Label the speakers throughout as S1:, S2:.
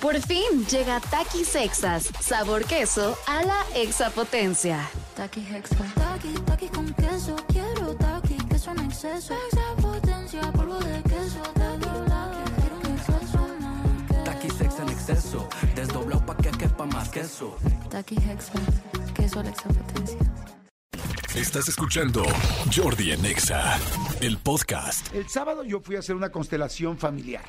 S1: Por fin llega Takis Sexas, sabor queso a la exapotencia.
S2: Taki Hexa. Taki, taki con queso. Quiero taki, queso en exceso. Exapotencia, polvo de queso. Taki, taki, quiero un exceso más.
S3: Taki sex en exceso, desdoblado pa' que quepa más queso.
S2: Taki Hexa. Queso a la exapotencia.
S4: Estás escuchando Jordi en Exa, el podcast.
S5: El sábado yo fui a hacer una constelación familiar.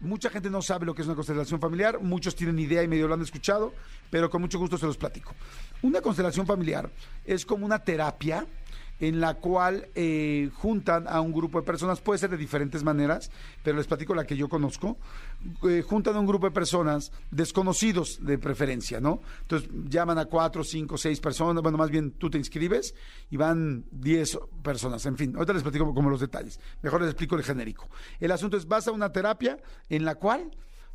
S5: Mucha gente no sabe lo que es una constelación familiar, muchos tienen idea y medio lo han escuchado, pero con mucho gusto se los platico. Una constelación familiar es como una terapia en la cual eh, juntan a un grupo de personas, puede ser de diferentes maneras, pero les platico la que yo conozco, eh, juntan a un grupo de personas desconocidos de preferencia, ¿no? Entonces llaman a cuatro, cinco, seis personas, bueno, más bien tú te inscribes y van diez personas, en fin, ahorita les platico como los detalles, mejor les explico el genérico. El asunto es, vas a una terapia en la cual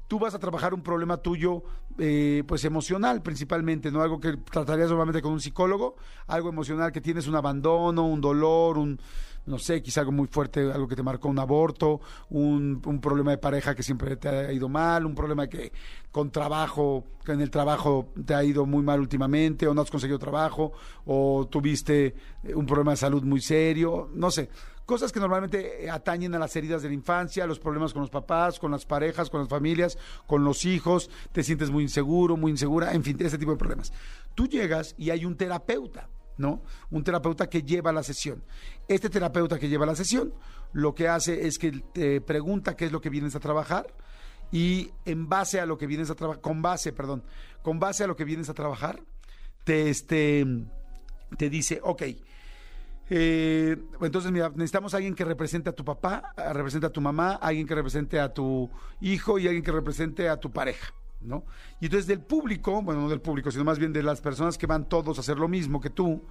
S5: tú vas a trabajar un problema tuyo, eh, pues emocional principalmente, ¿no? Algo que tratarías normalmente con un psicólogo, algo emocional que tienes un abandono, un dolor, un, no sé, quizá algo muy fuerte, algo que te marcó un aborto, un, un problema de pareja que siempre te ha ido mal, un problema que con trabajo, que en el trabajo te ha ido muy mal últimamente, o no has conseguido trabajo, o tuviste eh, un problema de salud muy serio, no sé cosas que normalmente eh, atañen a las heridas de la infancia, los problemas con los papás, con las parejas, con las familias, con los hijos, te sientes muy inseguro, muy insegura, en fin, ese tipo de problemas. Tú llegas y hay un terapeuta, ¿no? Un terapeuta que lleva la sesión. Este terapeuta que lleva la sesión lo que hace es que te pregunta qué es lo que vienes a trabajar y en base a lo que vienes a trabajar, con base, perdón, con base a lo que vienes a trabajar, te, este, te dice, ok, eh, entonces, mira, necesitamos alguien que represente a tu papá, represente a tu mamá, alguien que represente a tu hijo y alguien que represente a tu pareja, Y entonces del público, bueno, no del público, sino más bien de las personas que van todos a hacer lo mismo que tú,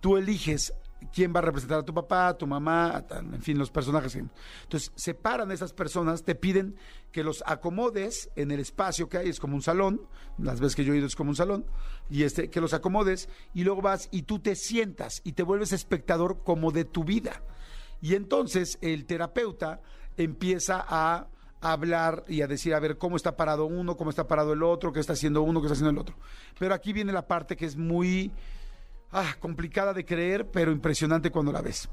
S5: tú eliges quién va a representar a tu papá, a tu mamá, en fin, los personajes. Entonces, separan a esas personas, te piden que los acomodes en el espacio que hay, es como un salón, las veces que yo he ido es como un salón, y este, que los acomodes y luego vas y tú te sientas y te vuelves espectador como de tu vida. Y entonces el terapeuta empieza a hablar y a decir, a ver, cómo está parado uno, cómo está parado el otro, qué está haciendo uno, qué está haciendo el otro. Pero aquí viene la parte que es muy ah, complicada de creer, pero impresionante cuando la ves.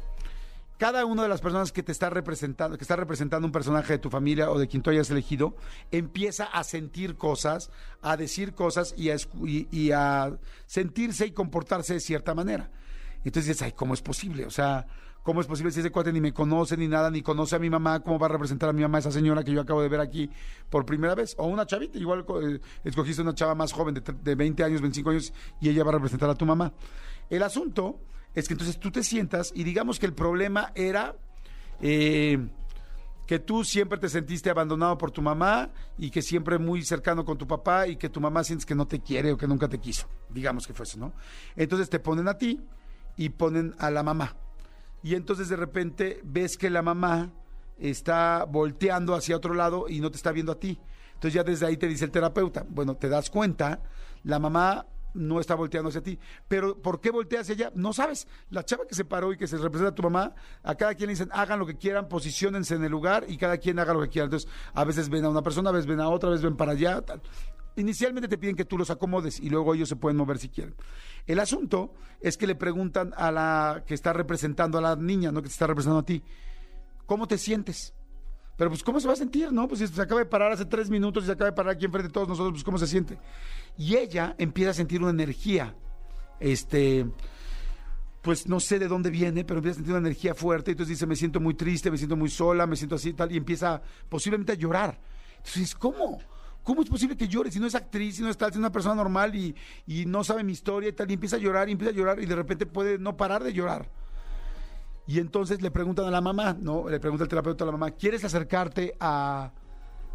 S5: Cada una de las personas que te está representando, que está representando un personaje de tu familia o de quien tú hayas elegido, empieza a sentir cosas, a decir cosas y a, y a sentirse y comportarse de cierta manera. Entonces dices, ay, ¿cómo es posible? O sea, ¿cómo es posible si ese cuate ni me conoce ni nada, ni conoce a mi mamá? ¿Cómo va a representar a mi mamá esa señora que yo acabo de ver aquí por primera vez? O una chavita, igual eh, escogiste una chava más joven de, de 20 años, 25 años, y ella va a representar a tu mamá. El asunto es que entonces tú te sientas y digamos que el problema era... eh, que tú siempre te sentiste abandonado por tu mamá y que siempre muy cercano con tu papá y que tu mamá sientes que no te quiere o que nunca te quiso, digamos que fue eso, ¿no? Entonces te ponen a ti y ponen a la mamá. Y entonces de repente ves que la mamá está volteando hacia otro lado y no te está viendo a ti. Entonces ya desde ahí te dice el terapeuta, bueno, te das cuenta, la mamá no está volteando hacia ti. Pero ¿por qué voltea hacia allá? No sabes. La chava que se paró y que se representa a tu mamá, a cada quien le dicen, hagan lo que quieran, posiciónense en el lugar y cada quien haga lo que quiera. Entonces, a veces ven a una persona, a veces ven a otra, a veces ven para allá. Tal. Inicialmente te piden que tú los acomodes y luego ellos se pueden mover si quieren. El asunto es que le preguntan a la que está representando a la niña, no que te está representando a ti, ¿cómo te sientes? Pero pues, ¿cómo se va a sentir, no? Pues si se acaba de parar hace tres minutos y se acaba de parar aquí enfrente de todos nosotros, pues, ¿cómo se siente? Y ella empieza a sentir una energía, este, pues no sé de dónde viene, pero empieza a sentir una energía fuerte. Entonces dice, me siento muy triste, me siento muy sola, me siento así tal, y empieza posiblemente a llorar. Entonces, ¿cómo? ¿Cómo es posible que llore si no es actriz, si no es tal, si es una persona normal y, y no sabe mi historia y tal? Y empieza a llorar y empieza a llorar y de repente puede no parar de llorar. Y entonces le preguntan a la mamá, ¿no? Le pregunta el terapeuta a la mamá, ¿quieres acercarte a,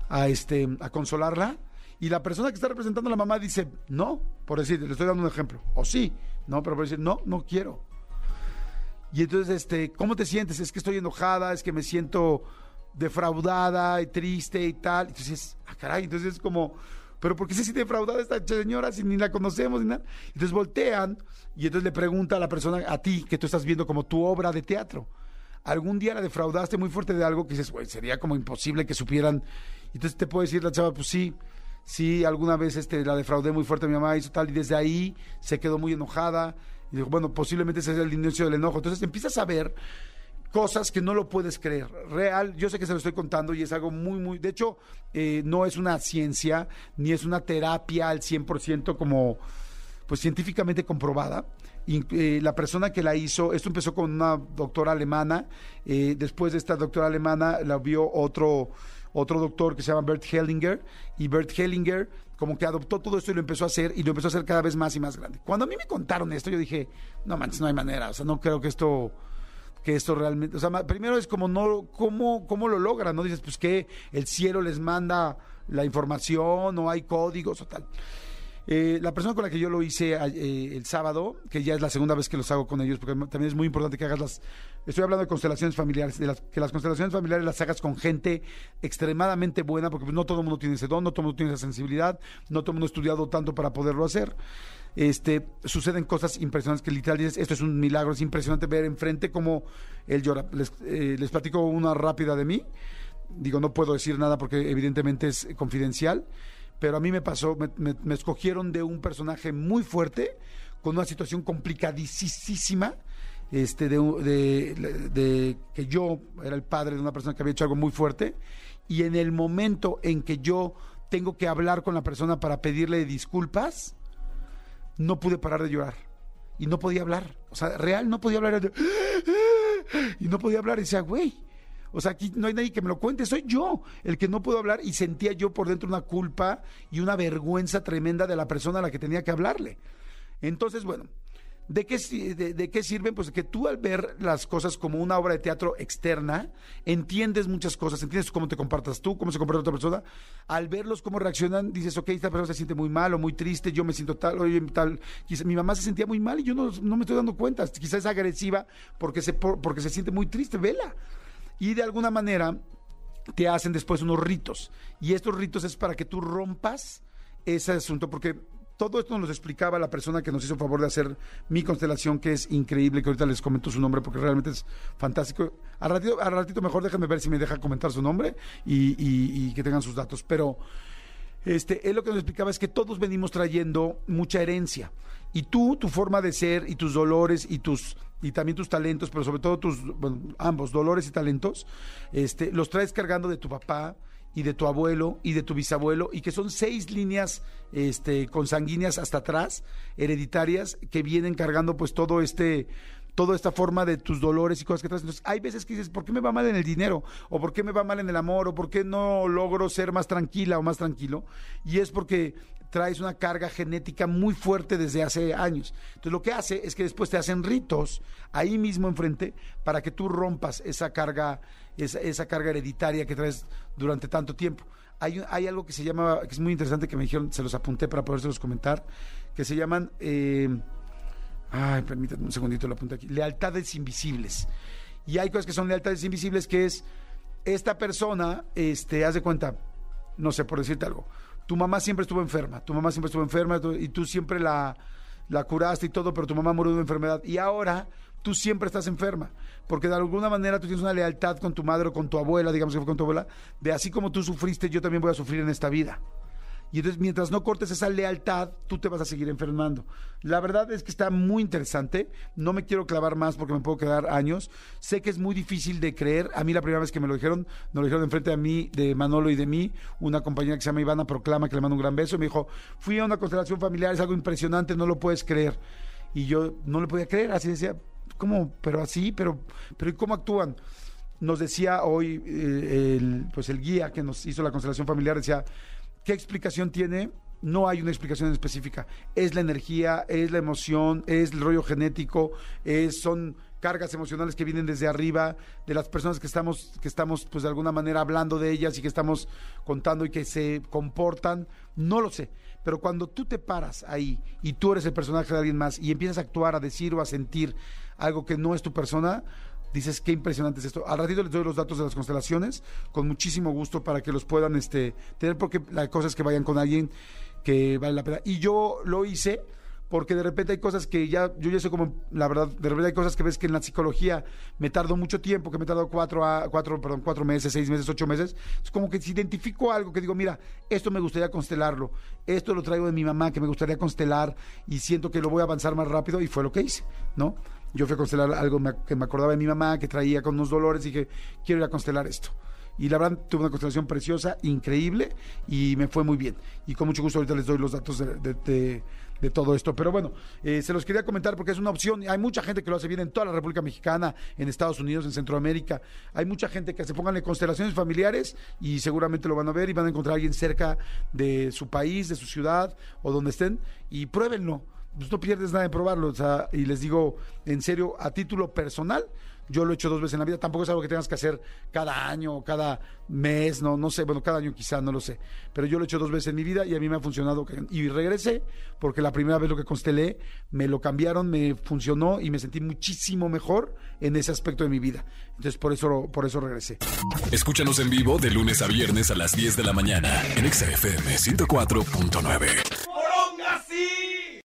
S5: a, este, a consolarla? Y la persona que está representando a la mamá dice, no, por decir, le estoy dando un ejemplo, o sí, no, pero por decir, no, no quiero. Y entonces, este, ¿cómo te sientes? Es que estoy enojada, es que me siento defraudada y triste y tal. Entonces, ah, caray, entonces es como, pero ¿por qué se siente defraudada esta señora si ni la conocemos ni nada? Entonces voltean y entonces le pregunta a la persona, a ti, que tú estás viendo como tu obra de teatro. ¿Algún día la defraudaste muy fuerte de algo que dices, güey, sería como imposible que supieran? Entonces te puede decir la chava, pues sí, sí, alguna vez este, la defraudé muy fuerte mi mamá, hizo tal, y desde ahí se quedó muy enojada. Y dijo, bueno, posiblemente ese es el inicio del enojo. Entonces empiezas a ver cosas que no lo puedes creer. Real, yo sé que se lo estoy contando y es algo muy, muy... De hecho, eh, no es una ciencia, ni es una terapia al 100% como, pues, científicamente comprobada. Y, eh, la persona que la hizo, esto empezó con una doctora alemana, eh, después de esta doctora alemana la vio otro, otro doctor que se llama Bert Hellinger, y Bert Hellinger como que adoptó todo esto y lo empezó a hacer, y lo empezó a hacer cada vez más y más grande. Cuando a mí me contaron esto, yo dije, no manches, no hay manera, o sea, no creo que esto que esto realmente, o sea, primero es como no, cómo, cómo lo logran, ¿no? Dices, pues que el cielo les manda la información, o hay códigos o tal. Eh, la persona con la que yo lo hice eh, el sábado, que ya es la segunda vez que los hago con ellos, porque también es muy importante que hagas las... Estoy hablando de constelaciones familiares, de las, que las constelaciones familiares las hagas con gente extremadamente buena, porque pues, no todo el mundo tiene ese don, no todo el mundo tiene esa sensibilidad, no todo el mundo ha estudiado tanto para poderlo hacer. Este, suceden cosas impresionantes que literal dices, esto es un milagro, es impresionante ver enfrente cómo él llora. Les, eh, les platico una rápida de mí. Digo, no puedo decir nada porque evidentemente es confidencial, pero a mí me pasó, me, escogieron de un personaje muy fuerte, con una situación complicadísima, este, de, de- que yo era el padre de una persona que había hecho algo muy fuerte, y en el momento en que yo tengo que hablar con la persona para pedirle disculpas, no pude parar de llorar. Y no podía hablar. O sea, real, no podía hablar. Y no podía hablar. Y decía, güey. O sea, aquí no hay nadie que me lo cuente. Soy yo el que no puedo hablar. Y sentía yo por dentro una culpa y una vergüenza tremenda de la persona a la que tenía que hablarle. Entonces, bueno, ¿De qué, de, qué sirven? Pues que tú al ver las cosas como una obra de teatro externa, entiendes muchas cosas, entiendes cómo te compartas tú, cómo se comporta otra persona. Al verlos cómo reaccionan, dices, ok, esta persona se siente muy mal o muy triste, yo me siento tal, oye, tal. Quizá, mi mamá se sentía muy mal y yo no, no me estoy dando cuenta. Quizás es agresiva porque se, por- porque se siente muy triste, vela. Y de alguna manera te hacen después unos ritos. Y estos ritos es para que tú rompas ese asunto, porque todo esto nos lo explicaba la persona que nos hizo favor de hacer mi constelación, que es increíble, que ahorita les comento su nombre porque realmente es fantástico. Al ratito, al ratito mejor déjenme ver si me deja comentar su nombre y, y- y que tengan sus datos. Pero este, él lo que nos explicaba es que todos venimos trayendo mucha herencia. Y tú, tu forma de ser y tus dolores y tus y también tus talentos, pero sobre todo tus bueno, ambos dolores y talentos, este, los traes cargando de tu papá y de tu abuelo y de tu bisabuelo y que son seis líneas este, consanguíneas hasta atrás, hereditarias, que vienen cargando pues todo este toda esta forma de tus dolores y cosas que traes. Entonces, hay veces que dices, ¿por qué me va mal en el dinero? ¿O por qué me va mal en el amor? ¿O por qué no logro ser más tranquila o más tranquilo? Y es porque traes una carga genética muy fuerte desde hace años. Entonces, lo que hace es que después te hacen ritos ahí mismo enfrente para que tú rompas esa carga, esa, esa carga hereditaria que traes durante tanto tiempo. Hay, hay algo que se llama, que es muy interesante que me dijeron, se los apunté para podérselos comentar, que se llaman... eh, Ay, permítanme un segundito, lo apunto aquí. Lealtades invisibles. Y hay cosas que son lealtades invisibles, que es esta persona, este, haz de cuenta, no sé, por decirte algo. Tu mamá siempre estuvo enferma, tu mamá siempre estuvo enferma y tú siempre la, la curaste y todo, pero tu mamá murió de una enfermedad. Y ahora tú siempre estás enferma, porque de alguna manera tú tienes una lealtad con tu madre o con tu abuela, digamos que fue con tu abuela, de así como tú sufriste, yo también voy a sufrir en esta vida. Y entonces, mientras no cortes esa lealtad, tú te vas a seguir enfermando. La verdad es que está muy interesante. No me quiero clavar más porque me puedo quedar años. Sé que es muy difícil de creer. A mí la primera vez que me lo dijeron, nos lo dijeron enfrente a mí, de Manolo y de mí, una compañera que se llama Ivana Proclama, que le mando un gran beso, me dijo, fui a una constelación familiar, es algo impresionante, no lo puedes creer. Y yo no lo podía creer, así decía, ¿cómo? Pero así, pero, pero ¿y cómo actúan? Nos decía hoy eh, pues el guía que nos hizo la constelación familiar, decía, ¿Qué explicación tiene? No hay una explicación específica. Es la energía, es la emoción, es el rollo genético, es, son cargas emocionales que vienen desde arriba, de las personas que estamos, que estamos, pues de alguna manera hablando de ellas y que estamos contando y que se comportan. No lo sé. Pero cuando tú te paras ahí y tú eres el personaje de alguien más y empiezas a actuar, a decir o a sentir algo que no es tu persona, dices qué impresionante es esto. Al ratito les doy los datos de las constelaciones, con muchísimo gusto para que los puedan este, tener, porque la cosa es que vayan con alguien que vale la pena. Y yo lo hice porque de repente hay cosas que ya, yo ya sé como, la verdad, de repente hay cosas que ves que en la psicología me tardó mucho tiempo, que me tardó cuatro, a, cuatro, perdón, cuatro meses, seis meses, ocho meses. Es como que si identifico algo que digo, mira, esto me gustaría constelarlo, esto lo traigo de mi mamá que me gustaría constelar y siento que lo voy a avanzar más rápido y fue lo que hice, ¿no? Yo fui a constelar algo que me acordaba de mi mamá, que traía con unos dolores y dije, quiero ir a constelar esto y la verdad tuve una constelación preciosa, increíble y me fue muy bien. Y con mucho gusto ahorita les doy los datos de, de, todo esto. Pero bueno, eh, se los quería comentar porque es una opción. Hay mucha gente que lo hace bien en toda la República Mexicana, en Estados Unidos, en Centroamérica. Hay mucha gente que se pongan en constelaciones familiares y seguramente lo van a ver y van a encontrar a alguien cerca de su país, de su ciudad o donde estén y pruébenlo. Pues no pierdes nada en probarlo. y les digo en serio, a título personal, yo lo he hecho dos veces en la vida. Tampoco es algo que tengas que hacer cada año o cada mes, no, no sé. Bueno, cada año quizá, no lo sé. Pero yo lo he hecho dos veces en mi vida y a mí me ha funcionado. Y regresé porque la primera vez lo que constelé me lo cambiaron, me funcionó y me sentí muchísimo mejor en ese aspecto de mi vida. Entonces por eso, por eso regresé.
S4: Escúchanos en vivo de lunes a viernes a las 10 de la mañana en XFM 104.9.